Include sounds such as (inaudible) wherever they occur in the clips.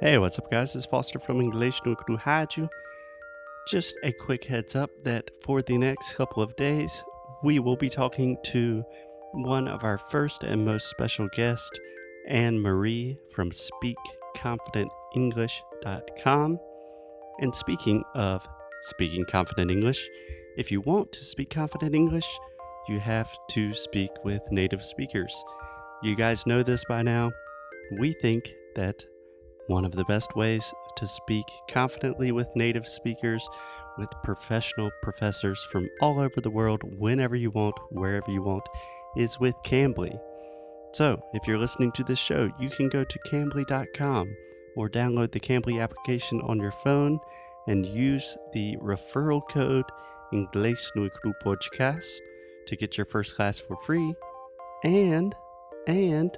Hey, what's up, guys? It's Foster from English no Cru Rádio. Just a quick heads up that for the next couple of days, we will be talking to one of our first and most special guests, Annemarie from SpeakConfidentEnglish.com. And speaking of speaking confident English, if you want to speak confident English, you have to speak with native speakers. You guys know this by now. We think that one of the best ways to speak confidently with native speakers, with professional professors from all over the world, whenever you want, wherever you want, is with Cambly. So, if you're listening to this show, you can go to cambly.com or download the Cambly application on your phone and use the referral code Inglês Podcast to get your first class for free. And, and,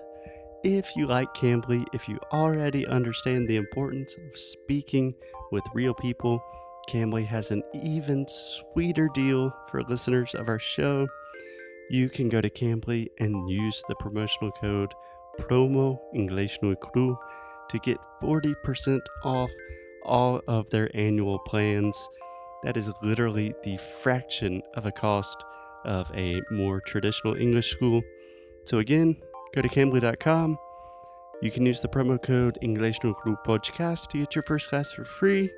if you like Cambly, if you already understand the importance of speaking with real people, Cambly has an even sweeter deal for listeners of our show. You can go to Cambly and use the promotional code promo English no cru to get 40% off all of their annual plans. That is literally the fraction of a cost of a more traditional English school. So again, Go to Cambly.com. You can use the promo code English No Cru Podcast to get your first class for free.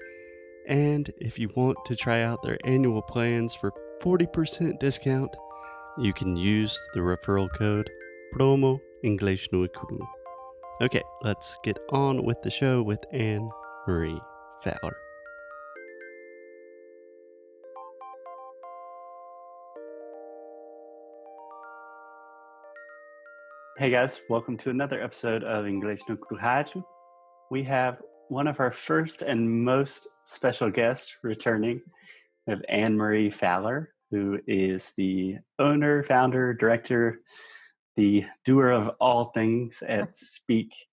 And if you want to try out their annual plans for 40% discount, you can use the referral code promo English No Cru. Okay, let's get on with the show with Anne Marie Fowler. Hey guys, welcome to another episode of English no Cru We have one of our first and most special guests returning. We have Annemarie Fowler, who is the owner, founder, director, the doer of all things at (laughs)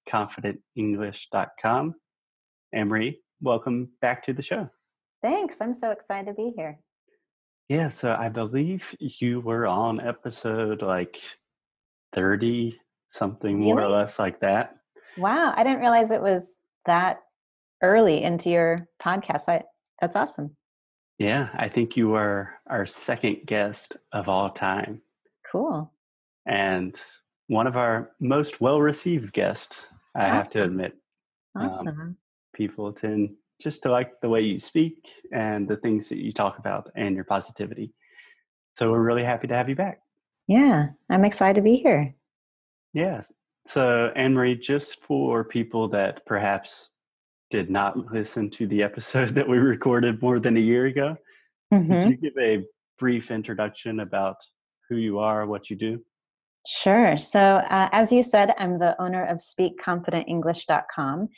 speakconfidentenglish.com. Annemarie, welcome back to the show. Thanks. I'm so excited to be here. Yeah, so I believe you were on episode like 30 something more or less like that Wow. I didn't realize it was that early into your podcast. I, that's awesome. yeah i think you are our second guest of all time Cool. and one of our most well received guests i have to Awesome. admit Um, Awesome. people tend just to like the way you speak and the things that you talk about and your positivity so we're really happy to have you back yeah. I'm excited to be here. yeah so annemarie just for people that perhaps did not listen to the episode (laughs) that we recorded more than a year ago Mhm. Could you give a brief introduction about who you are, what you do? Sure. So, uh, as you said, I'm the owner of SpeakConfidentEnglish.com.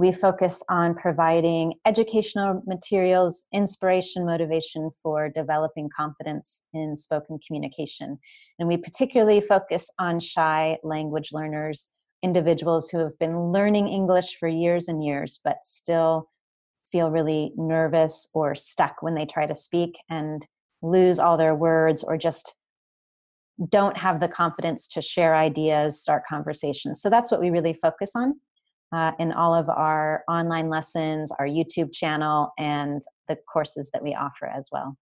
We focus on providing educational materials, inspiration, motivation for developing confidence in spoken communication. And we particularly focus on shy language learners, individuals who have been learning English for years and years, but still feel really nervous or stuck when they try to speak and lose all their words or just don't have the confidence to share ideas, start conversations. So that's what we really focus on uh, in all of our online lessons, our YouTube channel, and the courses that we offer as well.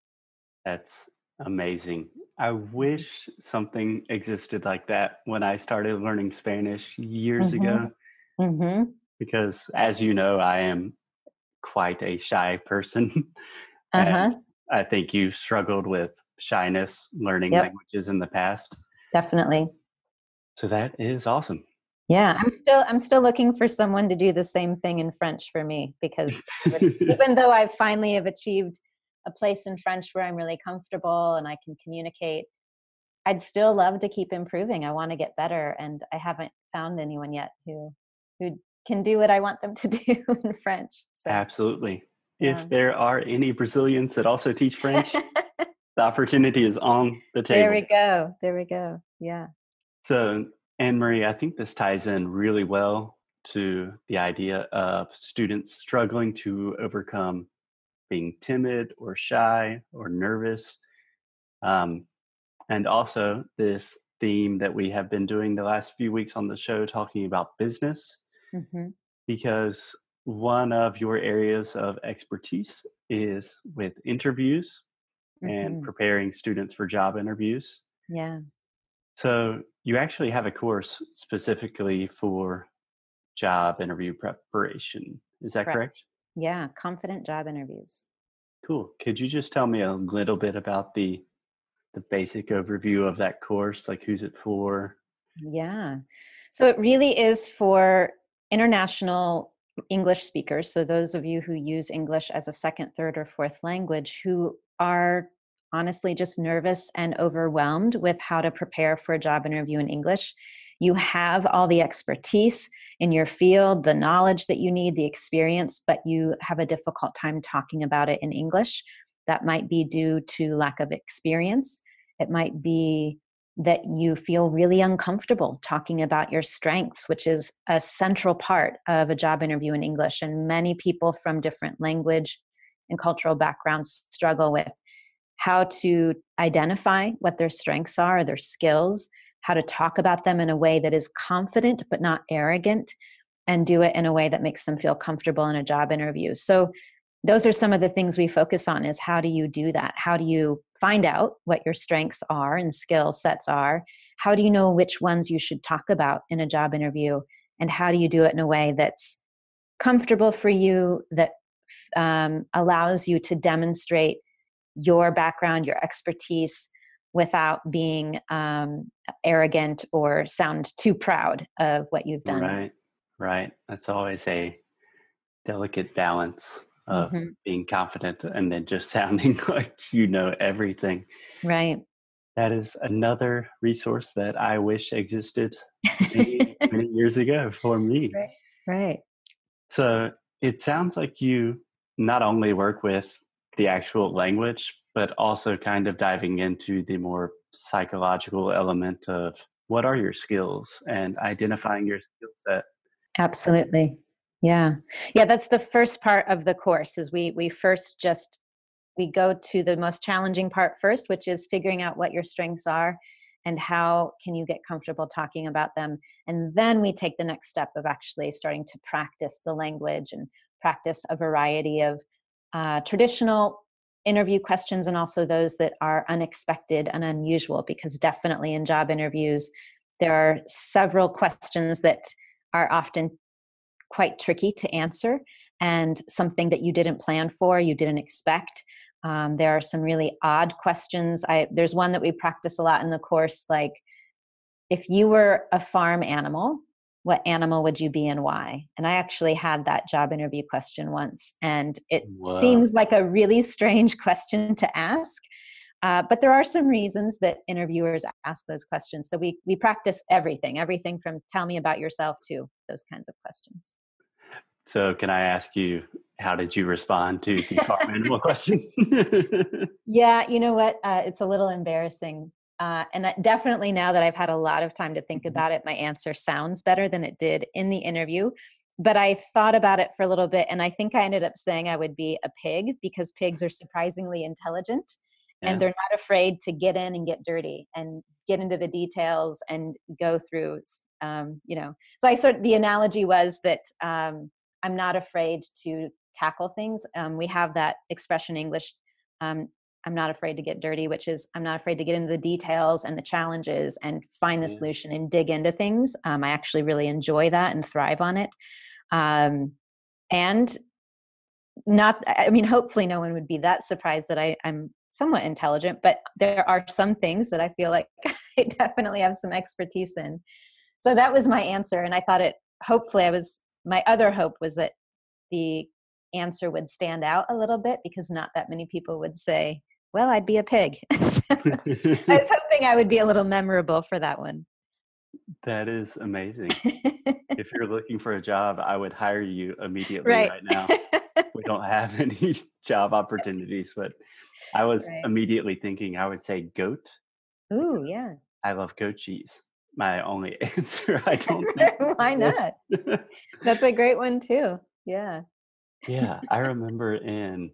That's amazing. I wish something existed like that when I started learning Spanish years Mm-hmm. ago. hmm Because, as you know, I am quite a shy person. Uh (laughs) huh. and I think you've struggled with shyness learning Yep. languages in the past. Definitely. So that is awesome. Yeah, I'm still I'm still looking for someone to do the same thing in French for me because (laughs) even though I finally have achieved a place in French where I'm really comfortable and I can communicate, I'd still love to keep improving. I want to get better, and I haven't found anyone yet who who can do what I want them to (laughs) do in French. So Absolutely. Yeah. If there are any Brazilians that also teach French, (laughs) the opportunity is on the table. there we go. There we go. Yeah. So, Annemarie, I think this ties in really well to the idea of students struggling to overcome being timid or shy or nervous. Um, and also, this theme that we have been doing the last few weeks on the show, talking about business, hmm because one of your areas of expertise is with interviews and Mhm. preparing students for job interviews. Yeah. So you actually have a course specifically for job interview preparation. Is that Correct. correct? Yeah. Confident job interviews. Cool. Could you just tell me a little bit about the the basic overview of that course? Like who's it for? Yeah. So it really is for international English speakers. So those of you who use English as a second, third, or fourth language who are honestly just nervous and overwhelmed with how to prepare for a job interview in English. You have all the expertise in your field, the knowledge that you need, the experience, but you have a difficult time talking about it in English. That might be due to lack of experience. It might be that you feel really uncomfortable talking about your strengths, which is a central part of a job interview in English. And many people from different language and cultural backgrounds struggle with how to identify what their strengths are, their skills, how to talk about them in a way that is confident but not arrogant, and do it in a way that makes them feel comfortable in a job interview. So, those are some of the things we focus on is how do you do that? How do you find out what your strengths are and skill sets are? How do you know which ones you should talk about in a job interview? And how do you do it in a way that's comfortable for you that um, allows you to demonstrate your background your expertise without being um, arrogant or sound too proud of what you've done Right. Right. That's always a delicate balance of Mhm. being confident and then just (laughs) sounding like you know everything. right That is another resource that I wish existed many, (laughs) many years ago for me. Right. right So it sounds like you not only work with the actual language, but also kind of diving into the more psychological element of what are your skills and identifying your skill set. Absolutely. Yeah. Yeah, that's the first part of the course is we we first just we go to the most challenging part first, which is figuring out what your strengths are and how can you get comfortable talking about them. And then we take the next step of actually starting to practice the language and practice a variety of uh, traditional interview questions and also those that are unexpected and unusual because definitely in job interviews there are several questions that are often quite tricky to answer and something that you didn't plan for, you didn't expect. Um, there are some really odd questions. I, there's one that we practice a lot in the course like, if you were a farm animal, what animal would you be and why? And I actually had that job interview question once, and it Wow. seems like a really strange question to ask. Uh, but there are some reasons that interviewers ask those questions. So we we practice everything, everything from tell me about yourself to those kinds of questions. So, can I ask you, how did you respond to the (laughs) farm animal question? (laughs) Yeah, you know what? Uh, it's a little embarrassing. Uh, and that- definitely now that I've had a lot of time to think Mhm. about it, my answer sounds better than it did in the interview. But I thought about it for a little bit, and I think I ended up saying I would be a pig because pigs are surprisingly intelligent Yeah. and they're not afraid to get in and get dirty and get into the details and go through, um, you know. So I sort the analogy was that um, I'm not afraid to tackle things. Um, we have that expression in English. Um, I'm not afraid to get dirty, which is I'm not afraid to get into the details and the challenges and find the solution and dig into things. Um, I actually really enjoy that and thrive on it. Um, and not, I mean, hopefully no one would be that surprised that I, I'm somewhat intelligent, but there are some things that I feel like (laughs) I definitely have some expertise in. So that was my answer. And I thought it, hopefully, I was, my other hope was that the answer would stand out a little bit because not that many people would say, well, I'd be a pig. (laughs) so I was hoping I would be a little memorable for that one. That is amazing. (laughs) if you're looking for a job, I would hire you immediately right, right now. we don't (laughs) have any job opportunities, but I was right. immediately thinking I would say goat. Ooh, yeah. I love goat cheese. My only answer. I don't Why not? That's a great one too. Yeah. yeah. I remember in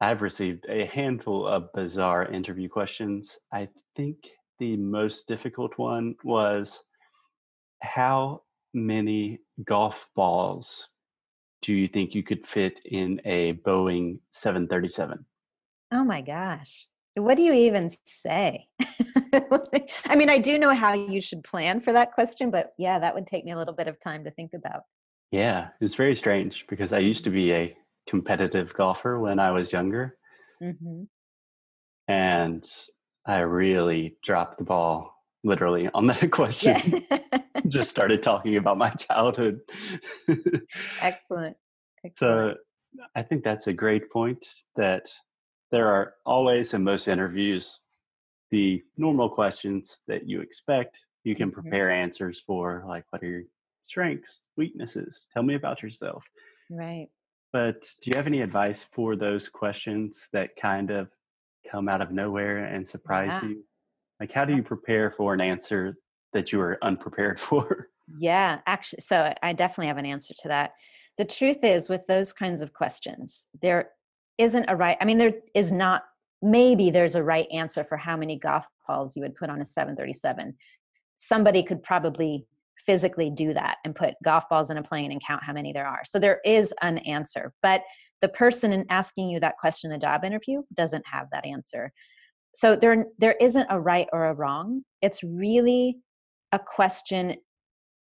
I've received a handful of bizarre interview questions. I think the most difficult one was how many golf balls do you think you could fit in a Boeing 737? Oh my gosh. What do you even say? (laughs) I mean, I do know how you should plan for that question, but yeah, that would take me a little bit of time to think about. Yeah, it's very strange because I used to be a competitive golfer when I was younger. Mm-hmm. And I really dropped the ball literally on that (laughs) question. Yeah. (laughs) Just started talking about my childhood. Excellent. (laughs) Excellent. So I think that's a great point that there are always in most interviews the normal questions that you expect you can mm-hmm. prepare answers for like what are your strengths weaknesses tell me about yourself right but do you have any advice for those questions that kind of come out of nowhere and surprise yeah. you? Like how do you prepare for an answer that you are unprepared (laughs) for? Yeah actually so i definitely have an answer to that. The truth is with those kinds of questions there isn't a right i mean there is not maybe there's a right answer for how many golf balls you would put on a 737 somebody could probably physically do that and put golf balls in a plane and count how many there are so there is an answer but the person in asking you that question in the job interview doesn't have that answer so there there isn't a right or a wrong it's really a question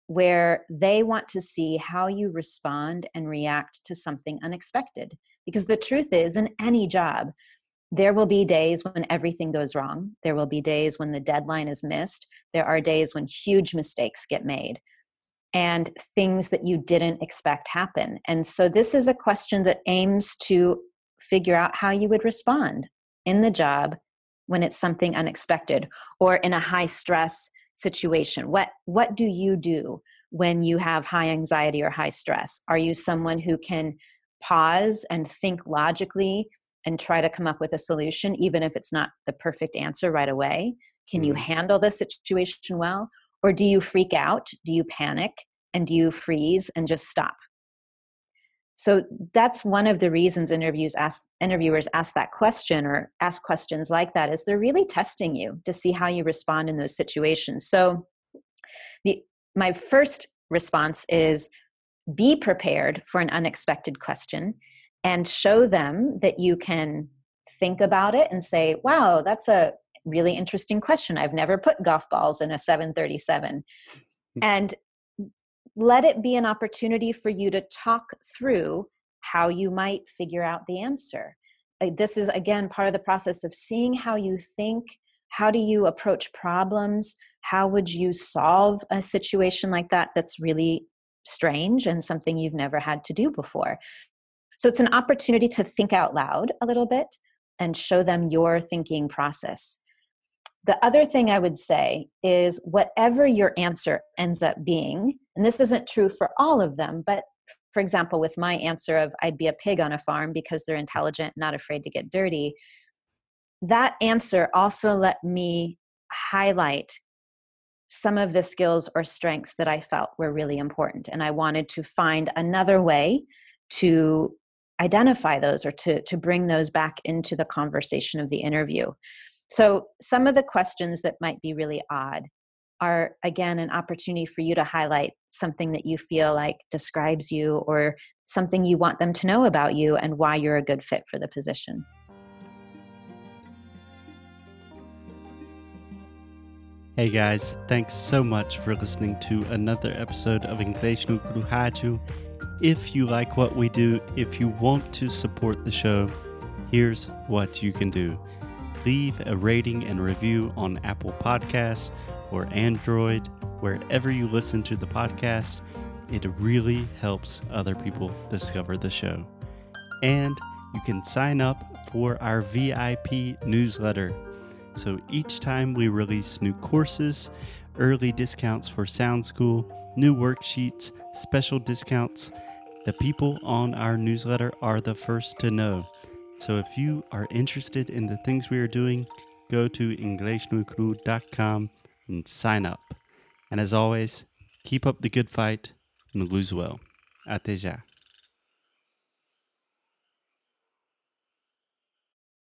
where they want to see how you respond and react to something unexpected. Because the truth is, in any job, there will be days when everything goes wrong. There will be days when the deadline is missed. There are days when huge mistakes get made and things that you didn't expect happen. And so, this is a question that aims to figure out how you would respond in the job when it's something unexpected or in a high stress situation what what do you do when you have high anxiety or high stress are you someone who can pause and think logically and try to come up with a solution even if it's not the perfect answer right away. Can you mm-hmm. handle the situation well? Or do you freak out? Do you panic? And do you freeze and just stop? So that's one of the reasons interviews ask interviewers ask that question or ask questions like that is they're really testing you to see how you respond in those situations. So the my first response is be prepared for an unexpected question and show them that you can think about it and say wow that's a really interesting question i've never put golf balls in a 737 hmm. (laughs) and let it be an opportunity for you to talk through how you might figure out the answer. This is, again, part of the process of seeing how you think. How do you approach problems? How would you solve a situation like that that's really strange and something you've never had to do before? So it's an opportunity to think out loud a little bit and show them your thinking process. The other thing I would say is whatever your answer ends up being, and this isn't true for all of them, but for example, with my answer of I'd be a pig on a farm because they're intelligent, not afraid to get dirty, that answer also let me highlight some of the skills or strengths that I felt were really important. And I wanted to find another way to identify those or to, to bring those back into the conversation of the interview. So, some of the questions that might be really odd are again an opportunity for you to highlight something that you feel like describes you or something you want them to know about you and why you're a good fit for the position. Hey guys, thanks so much for listening to another episode of Inglês no Cruhaju. If you like what we do, if you want to support the show, here's what you can do. Leave a rating and review on Apple Podcasts or Android, wherever you listen to the podcast. It really helps other people discover the show. And you can sign up for our VIP newsletter. So each time we release new courses, early discounts for Sound School, new worksheets, special discounts, the people on our newsletter are the first to know. So if you are interested in the things we are doing, go to inglesnuecru.com and sign up. And as always, keep up the good fight and lose well. Até já.